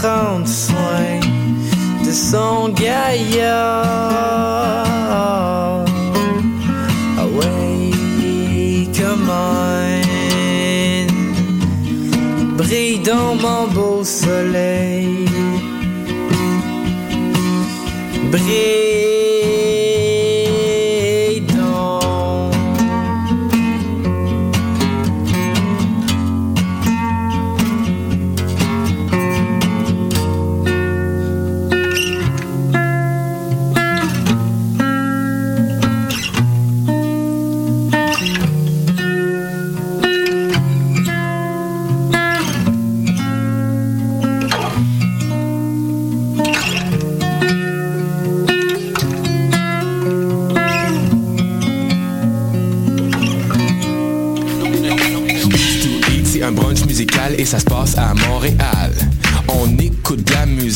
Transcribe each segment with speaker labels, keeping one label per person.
Speaker 1: prendre soin de son gaillard.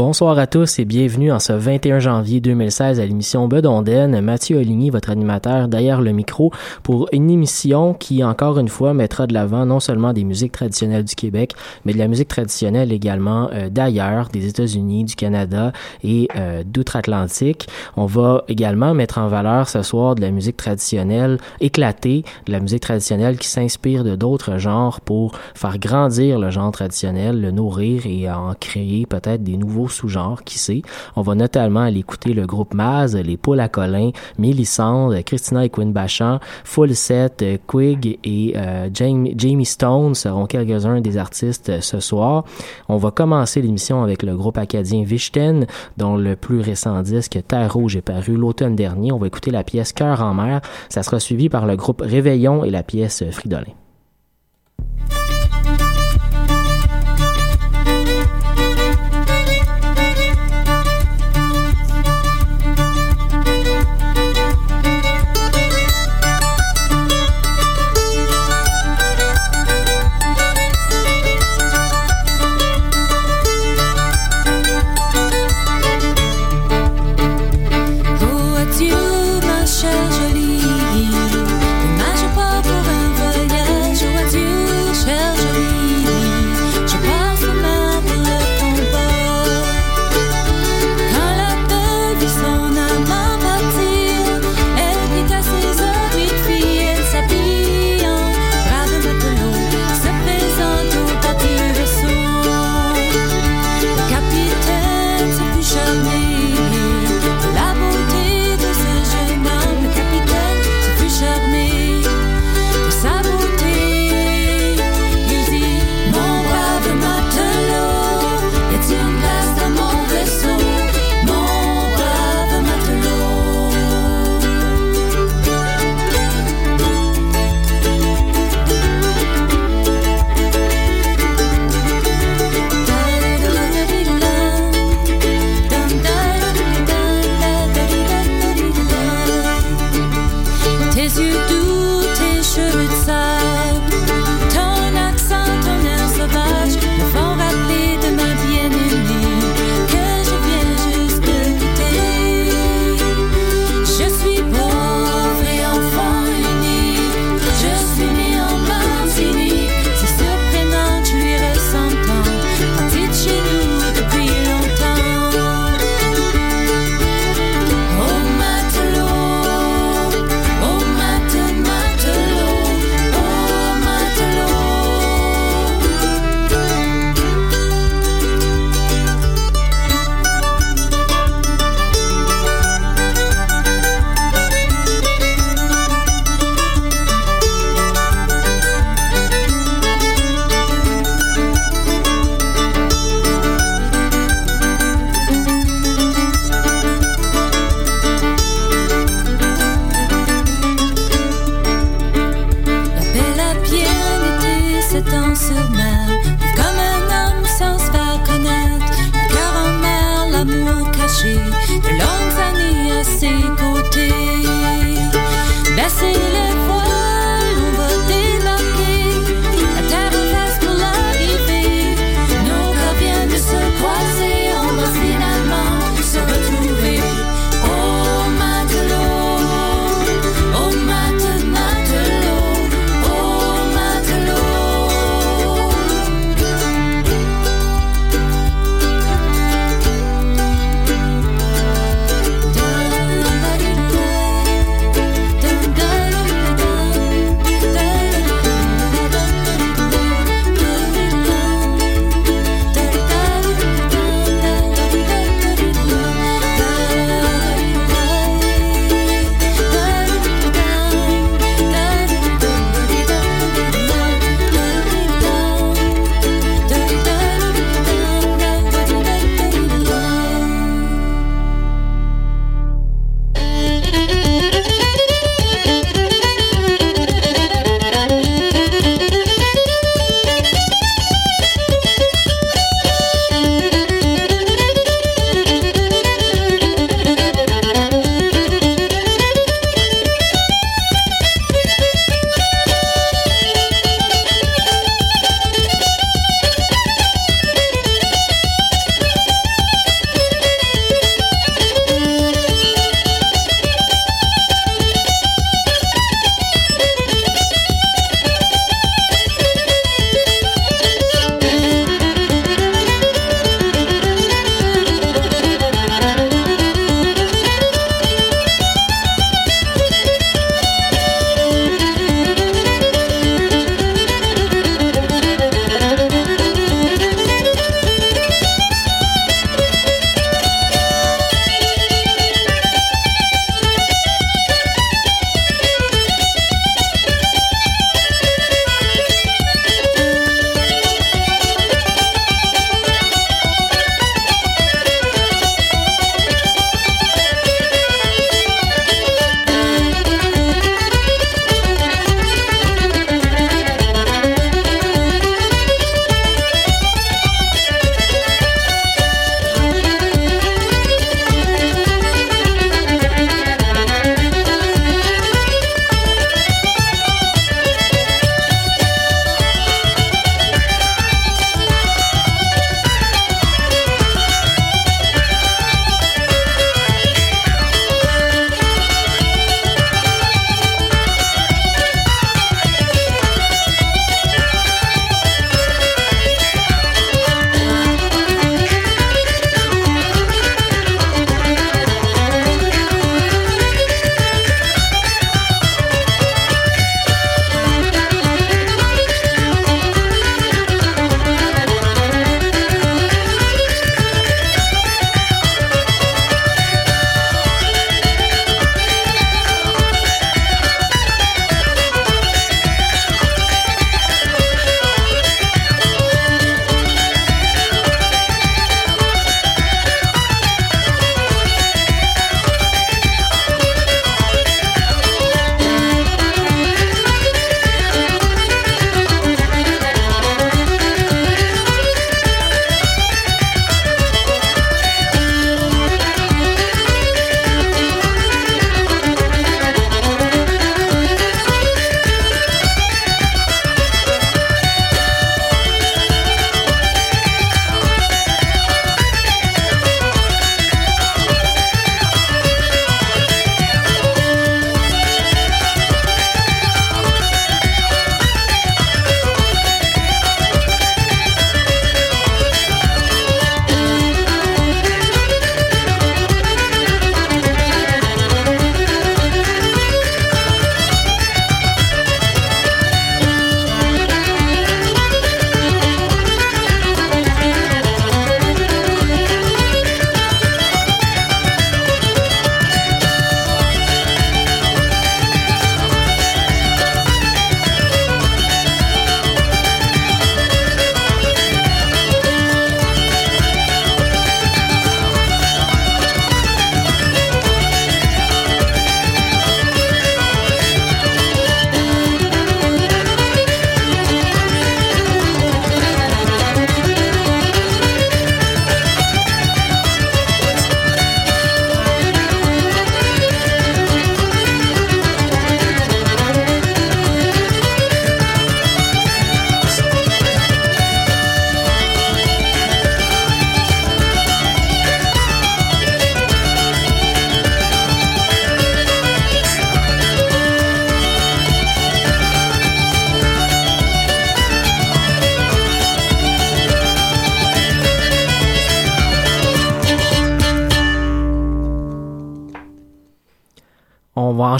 Speaker 2: Bonsoir à tous et bienvenue en ce 21 janvier 2016 à l'émission Bedonden. Mathieu Oligny, votre animateur derrière le micro pour une émission qui, encore une fois, mettra de l'avant non seulement des musiques traditionnelles du Québec, mais de la musique traditionnelle également euh, d'ailleurs, des États-Unis, du Canada et euh, d'outre-Atlantique. On va également mettre en valeur ce soir de la musique traditionnelle éclatée, de la musique traditionnelle qui s'inspire de d'autres genres pour faire grandir le genre traditionnel, le nourrir et en créer peut-être des nouveaux sous-genres, qui sait. On va notamment aller écouter le groupe Maz, les Poules à Colin, Mélissande, Christina et Quinn Bachand, Full Set, Quig et euh, Jamie, Stone seront quelques-uns des artistes ce soir. On va commencer l'émission avec le groupe acadien Vichten, dont le plus récent disque Terre Rouge est paru l'automne dernier. On va écouter la pièce Cœur en mer. Ça sera suivi par le groupe Réveillon et la pièce Fridolin.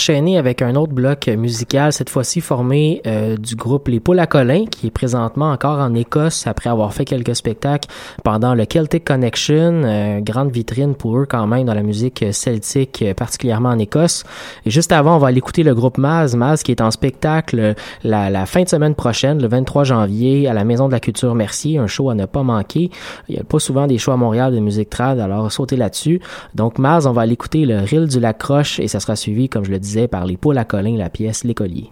Speaker 3: Enchaîner avec un autre bloc musical, cette fois-ci formé euh, du groupe Les Poules à Colin, qui est présentement encore en Écosse après avoir fait quelques spectacles pendant le Celtic Connection, euh, grande vitrine pour eux quand même dans la musique celtique, particulièrement en Écosse. Et juste avant, on va aller écouter le groupe Maz, Maz qui est en spectacle la, fin de semaine prochaine, le 23 janvier, à la Maison de la Culture Mercier, un show à ne pas manquer. Il n'y a pas souvent des shows à Montréal de musique trad, alors sautez là-dessus. Donc Maz, on va aller écouter le Ril du Lacroche et ça sera suivi, comme je le par les poules à Colin, la pièce L'écolier.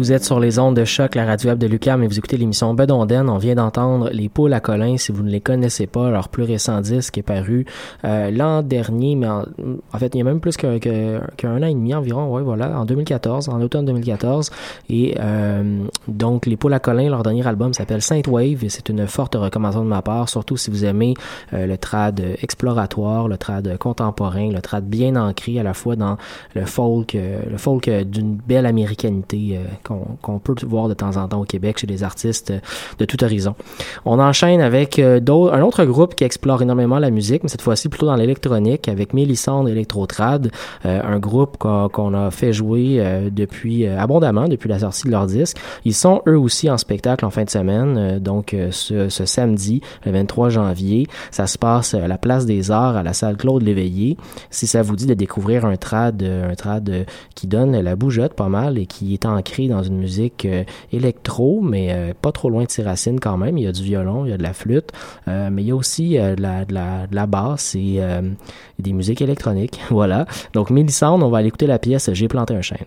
Speaker 2: Vous êtes sur les ondes de choc, la radio web de Lucam, et vous écoutez l'émission Bedonden. On vient d'entendre Les Poules à Colin. Si vous ne les connaissez pas, leur plus récent disque est paru euh, l'an dernier, mais en, fait, il y a même plus qu'un an et demi environ, ouais, voilà, en 2014, en automne 2014. Et euh, donc, Les Poules à Colin, leur dernier album s'appelle Saint Wave, et c'est une forte recommandation de ma part, surtout si vous aimez euh, le trad exploratoire, le trad contemporain, le trad bien ancré à la fois dans le folk, le folk d'une belle américanité qu'on peut voir de temps en temps au Québec chez des artistes de tout horizon. On enchaîne avec euh, un autre groupe qui explore énormément la musique, mais cette fois-ci plutôt dans l'électronique, avec Mélissandre Electrotrad, euh, un groupe qu'on a fait jouer euh, depuis abondamment depuis la sortie de leur disque. Ils sont eux aussi en spectacle en fin de semaine, donc ce, ce, samedi, le 23 janvier. Ça se passe à la Place des Arts, à la salle Claude Léveillé. Si ça vous dit de découvrir un trad, un trad qui donne la bougeotte pas mal et qui est ancré dans une musique euh, électro, mais euh, pas trop loin de ses racines quand même. Il y a du violon, il y a de la flûte, euh, mais il y a aussi de, la, de, la, de la basse et des musiques électroniques. voilà. Donc Mélissande, on va aller écouter la pièce J'ai planté un chêne.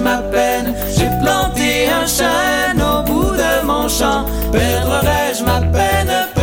Speaker 4: Ma peine? J'ai planté un chêne au bout de mon champ. Perdrai-je ma peine?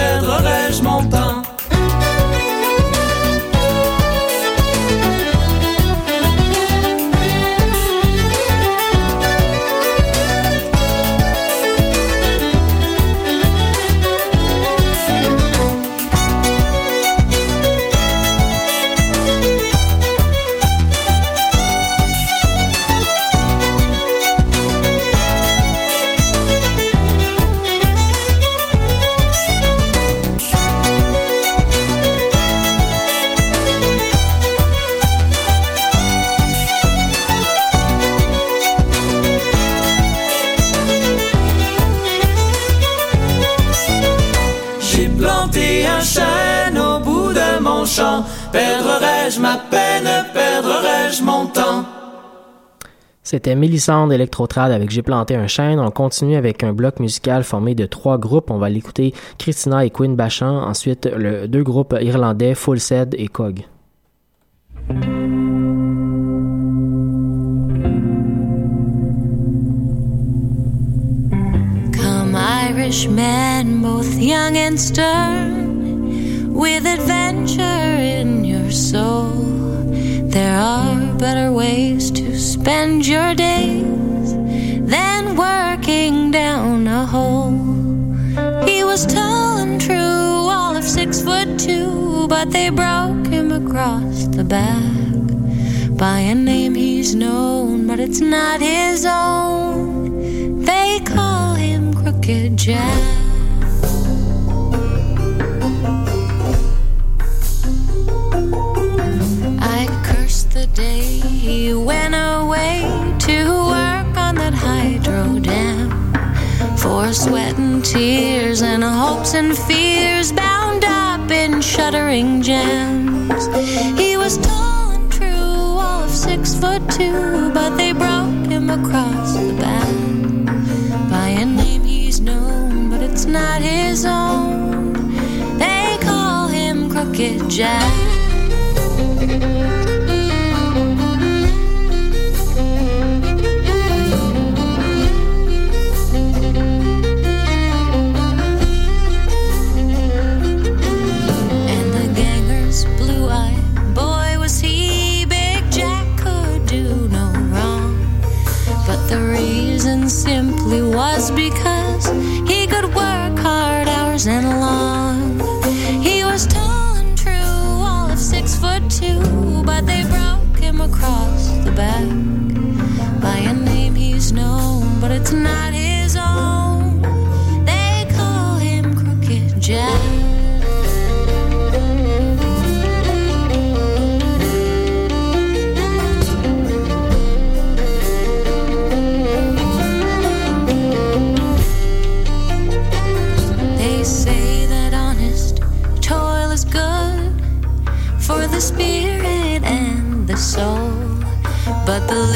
Speaker 4: Perdrai-je ma peine, perdrai-je mon temps?
Speaker 2: C'était Mélissande Electrotrad avec J'ai planté un chêne. On continue avec un bloc musical formé de trois groupes. On va l'écouter Christina et Quinn Bachan. Ensuite, le deux groupes irlandais Full Said et Cog.
Speaker 5: Come Irishmen, both young and stern, with adventure in so. There are better ways to spend your days than working down a hole. He was tall and true, all of six foot two, but they broke him across the back by a name he's known, but it's not his own. They call him Crooked Jack. Tears and hopes and fears bound up in shuddering gems. He was tall and true, all of six foot two, but they broke him across the back by a name he's known, but it's not his own. They call him Crooked Jack. And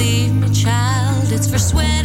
Speaker 5: sleep, child. It's for
Speaker 6: sweating.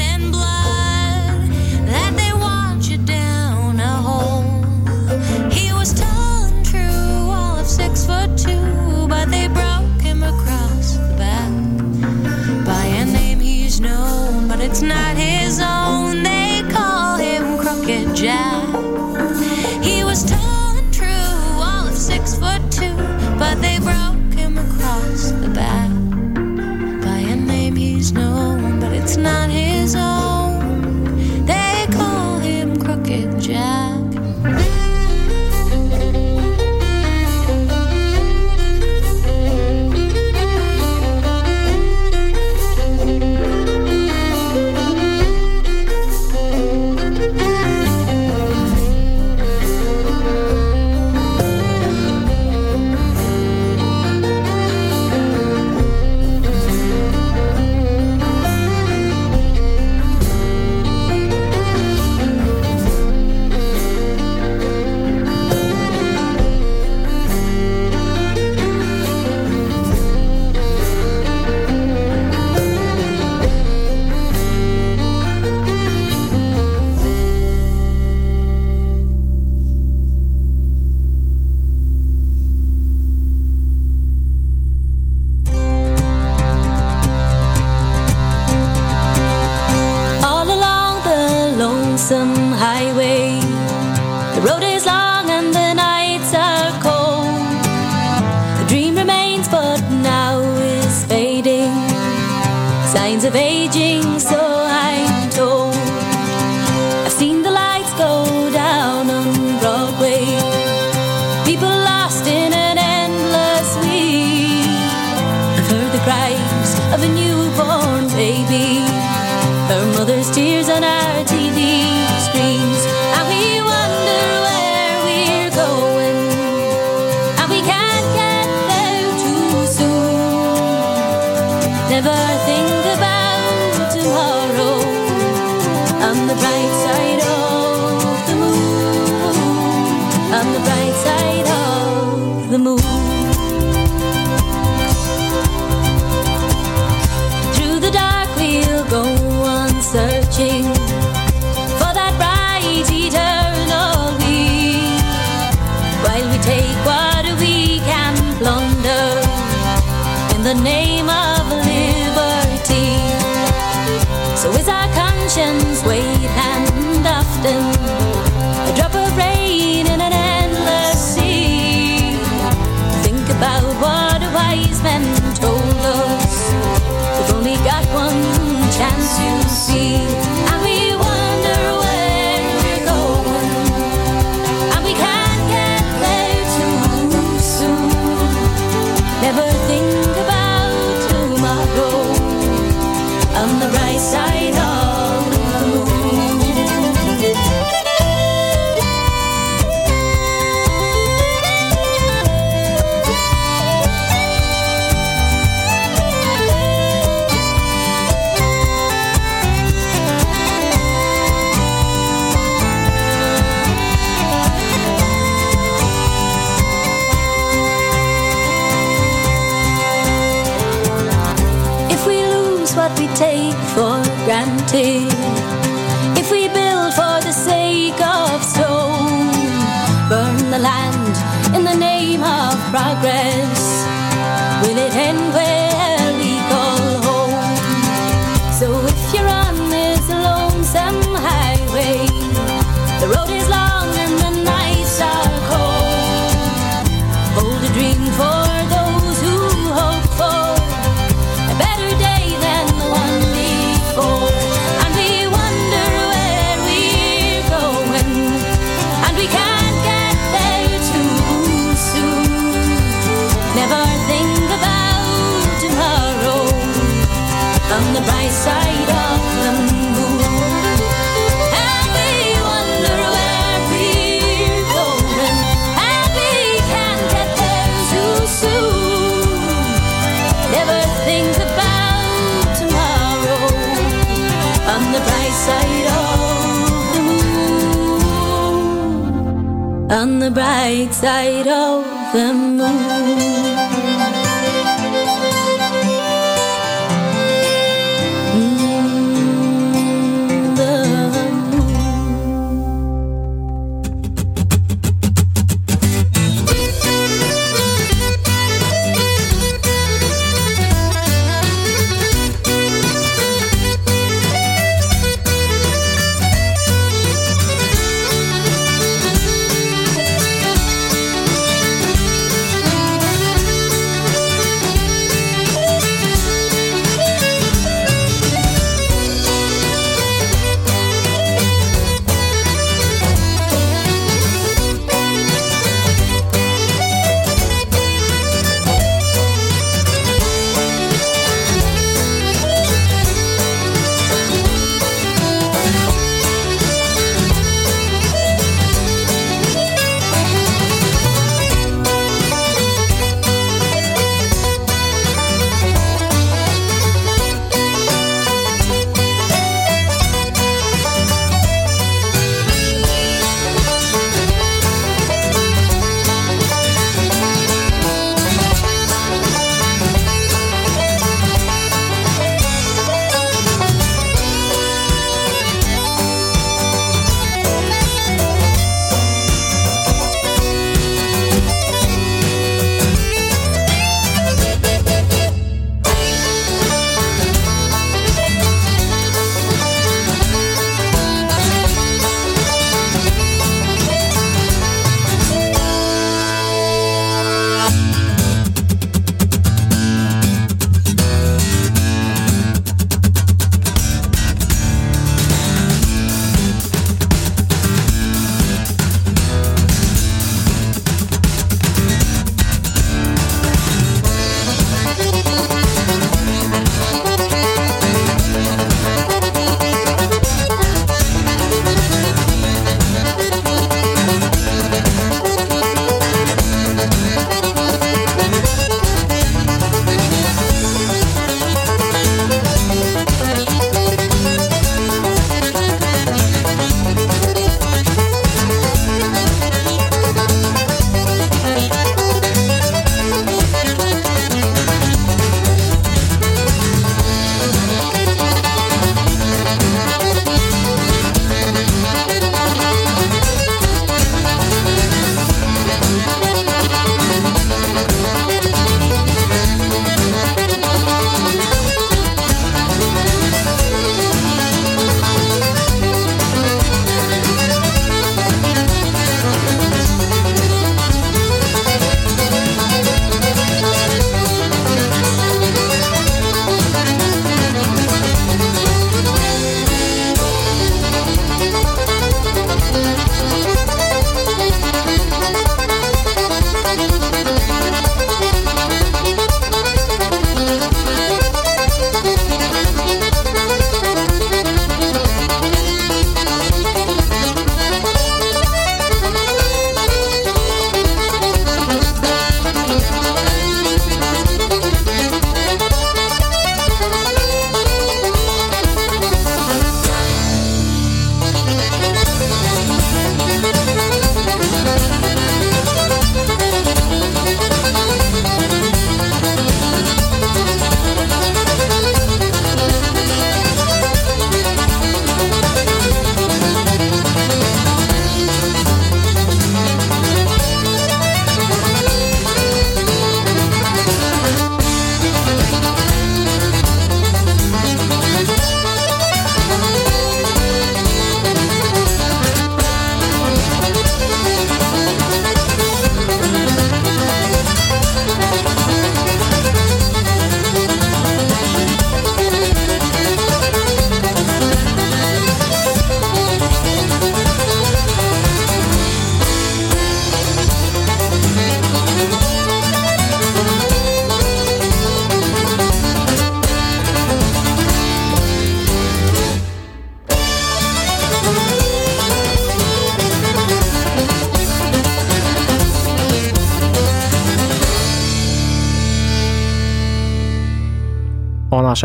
Speaker 6: Never think about tomorrow. I'm the bright side of the moon. I'm the bright side of swayed and often empty. On the bright side of the moon.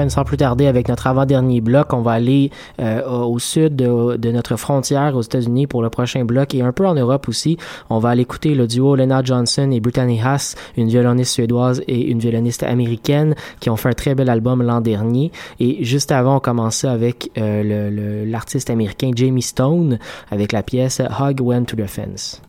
Speaker 2: Sans plus tarder avec notre avant-dernier bloc. On va aller euh, au sud de, de, notre frontière aux États-Unis pour le prochain bloc et un peu en Europe aussi. On va aller écouter le duo Lena Johnson et Brittany Haas, une violoniste suédoise et une violoniste américaine qui ont fait un très bel album l'an dernier. Et juste avant, on commençait avec euh, l'artiste américain Jamie Stone avec la pièce Hug Went to the Fence.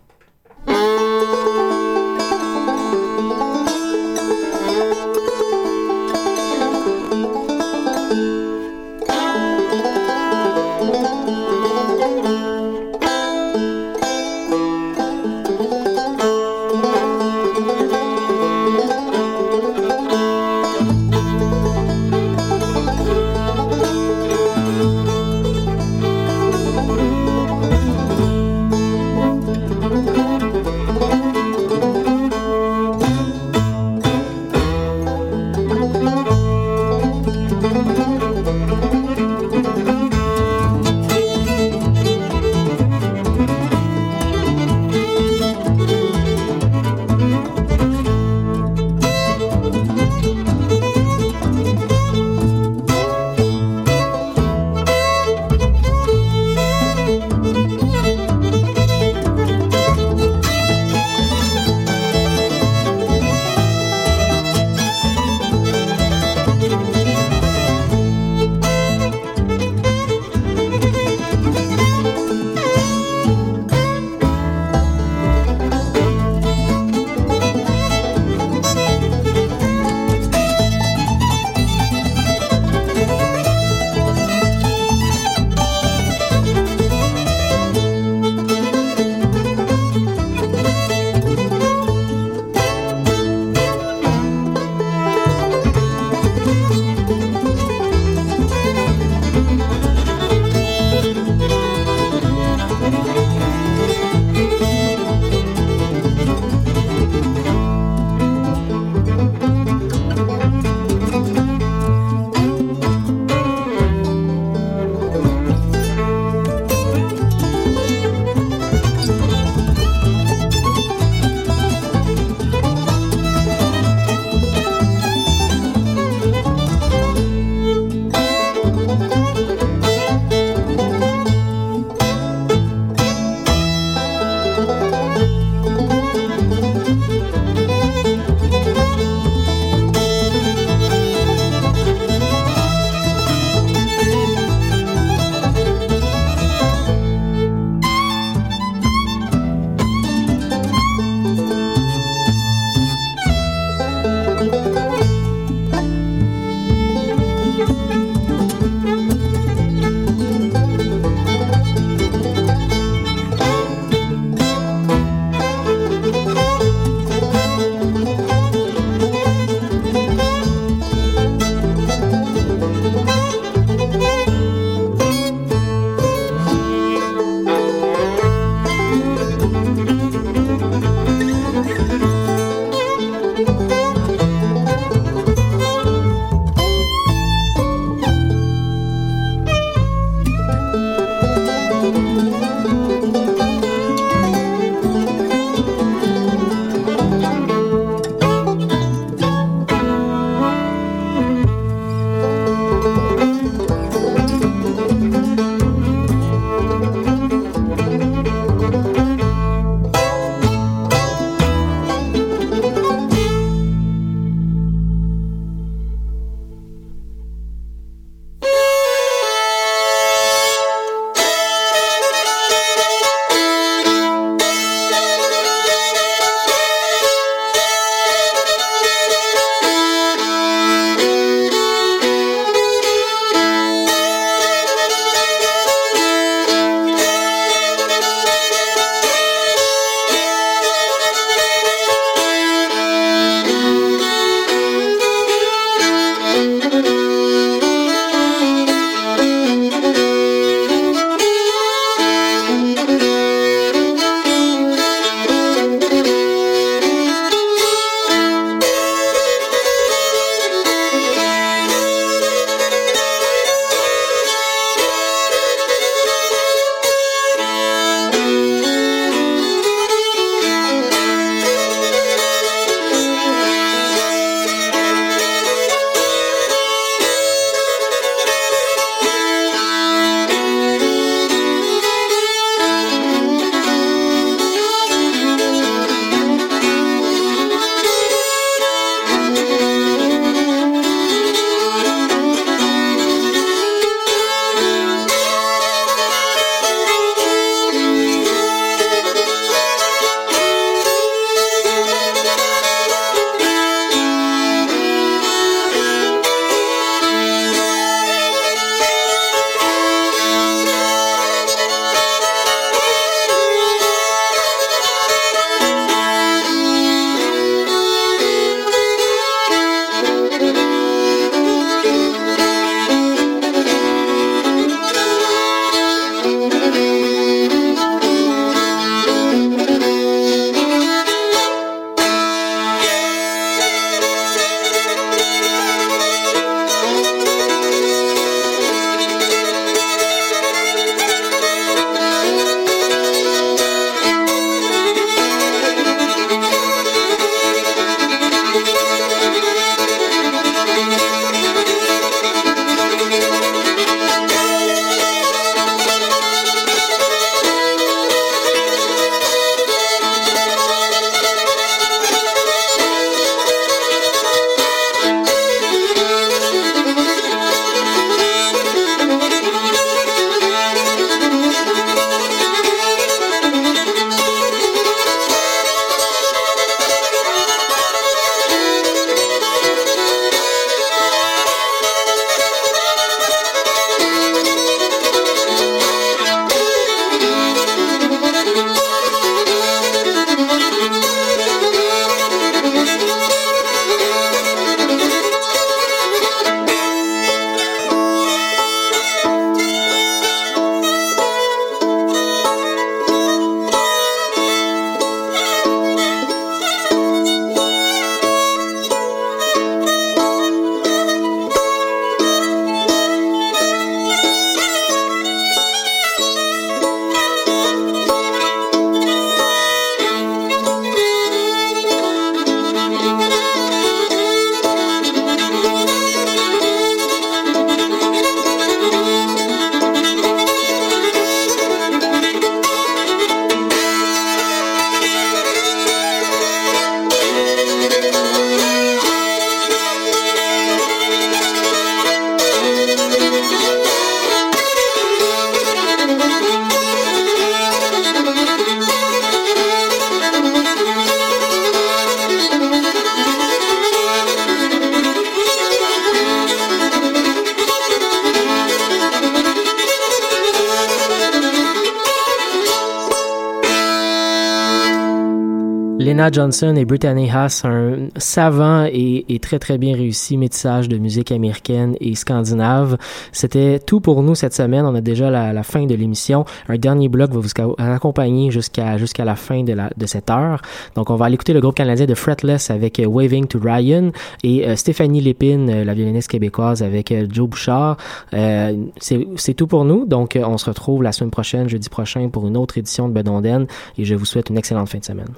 Speaker 2: Johnson et Brittany Haas, un savant et, très très bien réussi métissage de musique américaine et scandinave. C'était tout pour nous cette semaine. On a déjà la, fin de l'émission. Un dernier bloc va vous accompagner jusqu'à jusqu'à la fin de, cette heure. Donc on va aller écouter le groupe canadien de Fretless avec euh, Waving to Ryan et euh, Stéphanie Lépine, euh, la violoniste québécoise avec Joe Bouchard. C'est tout pour nous. Donc on se retrouve la semaine prochaine, jeudi prochain, pour une autre édition de Bedonden et je vous souhaite une excellente fin de semaine.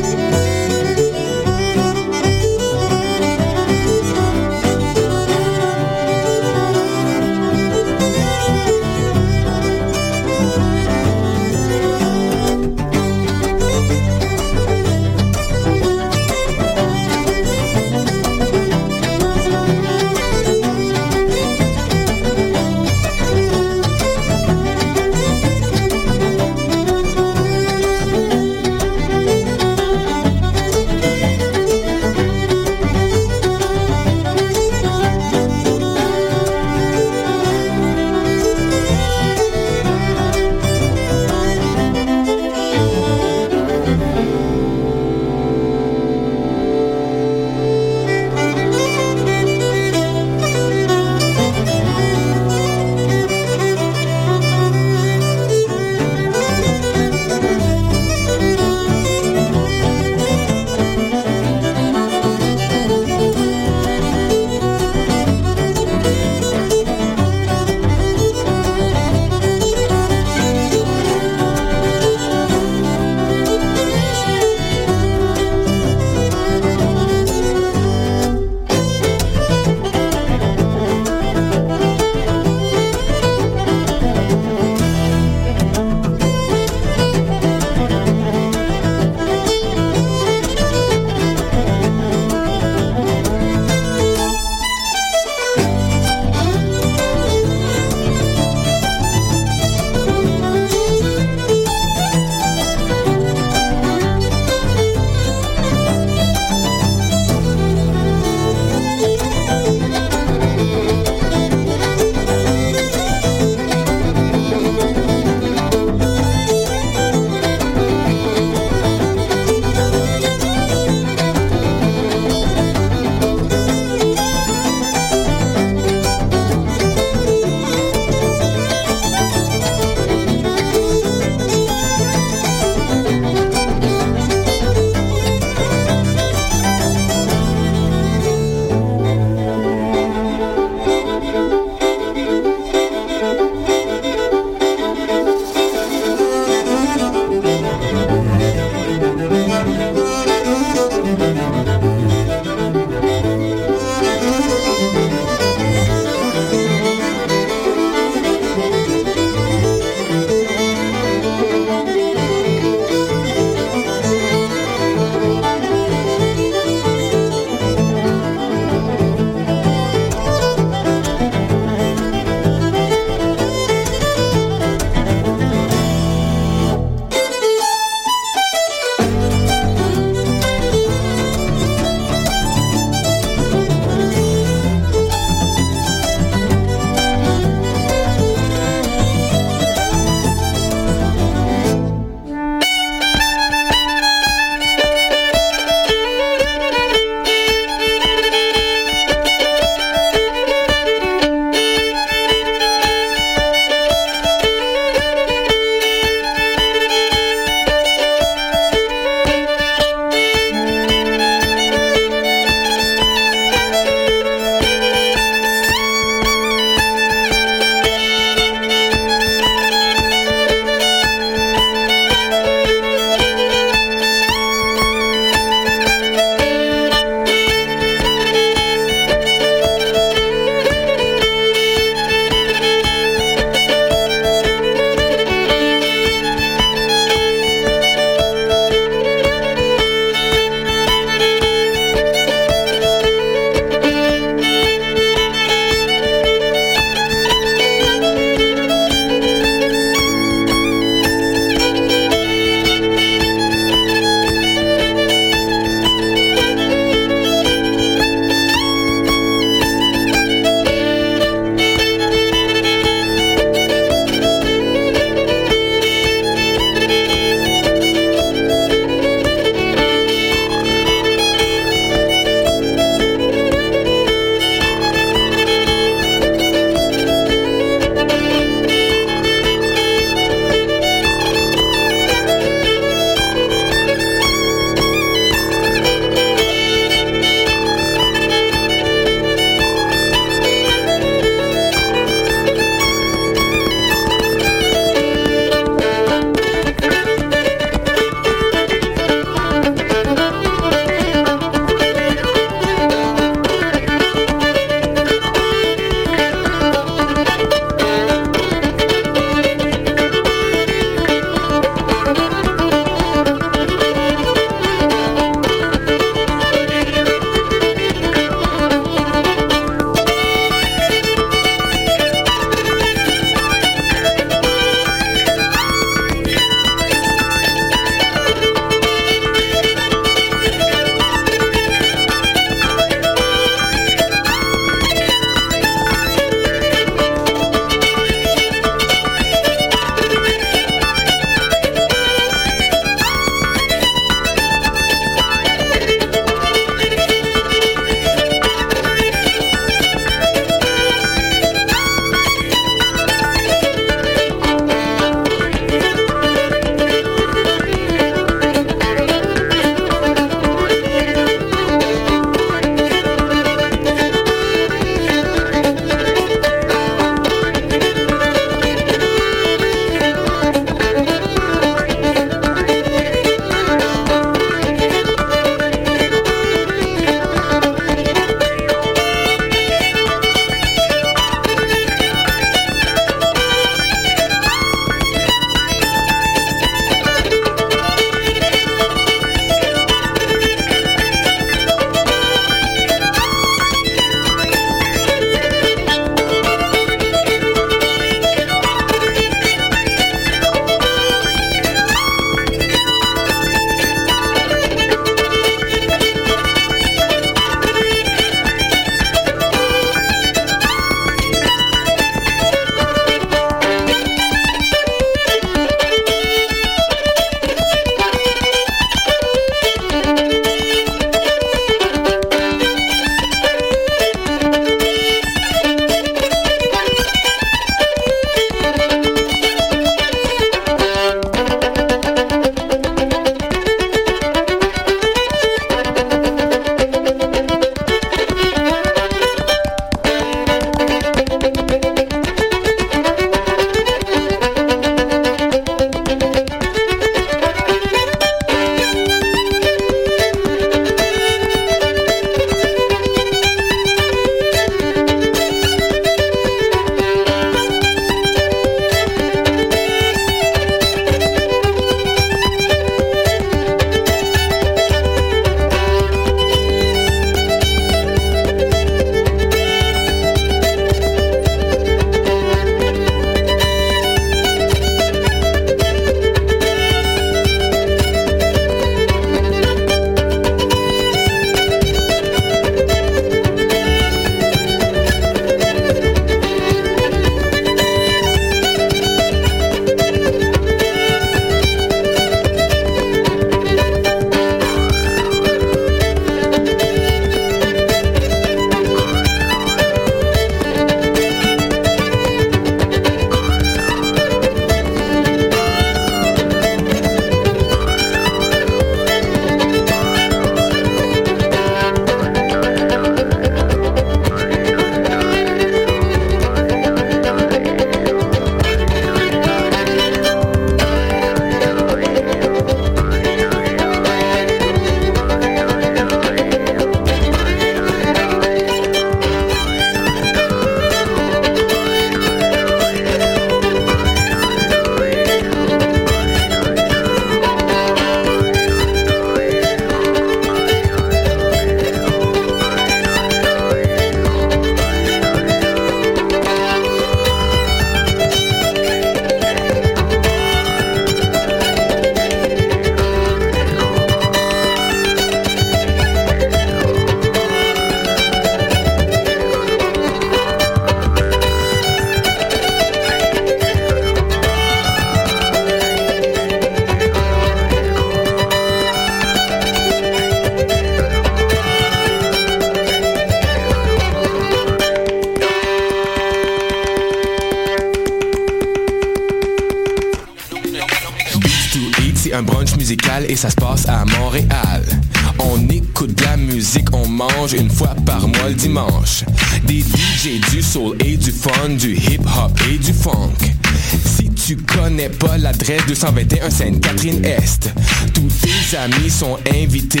Speaker 7: L'adresse 221 Sainte-Catherine-Est, tous tes amis sont invités